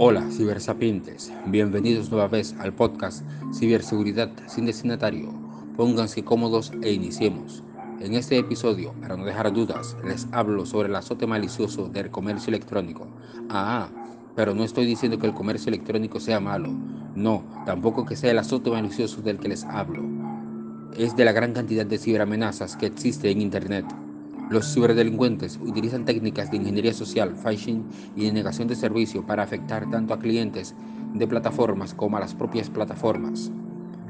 Hola, cibersapientes. Bienvenidos nueva vez al podcast Ciberseguridad sin destinatario. Pónganse cómodos e iniciemos. En este episodio, para no dejar dudas, les hablo sobre el azote malicioso del comercio electrónico. Ah, pero no estoy diciendo que el comercio electrónico sea malo. No, tampoco que sea el azote malicioso del que les hablo. Es de la gran cantidad de ciberamenazas que existe en Internet. Los ciberdelincuentes utilizan técnicas de ingeniería social, phishing y de negación de servicio para afectar tanto a clientes de plataformas como a las propias plataformas.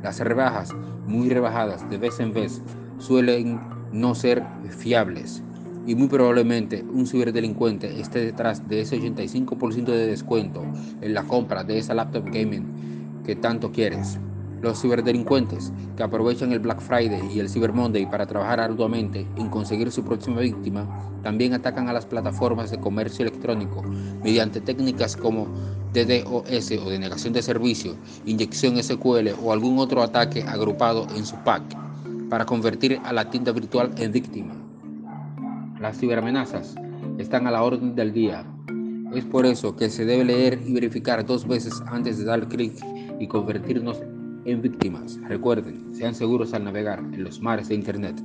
Las rebajas, muy rebajadas de vez en vez, suelen no ser fiables y muy probablemente un ciberdelincuente esté detrás de ese 85% de descuento en la compra de esa laptop gaming que tanto quieres. Los ciberdelincuentes que aprovechan el Black Friday y el Cyber Monday para trabajar arduamente en conseguir su próxima víctima, también atacan a las plataformas de comercio electrónico mediante técnicas como DDoS o denegación de servicio, inyección SQL o algún otro ataque agrupado en su pack para convertir a la tienda virtual en víctima. Las ciberamenazas están a la orden del día. Es por eso que se debe leer y verificar dos veces antes de dar clic y convertirnos en víctimas. Recuerden, sean seguros al navegar en los mares de Internet.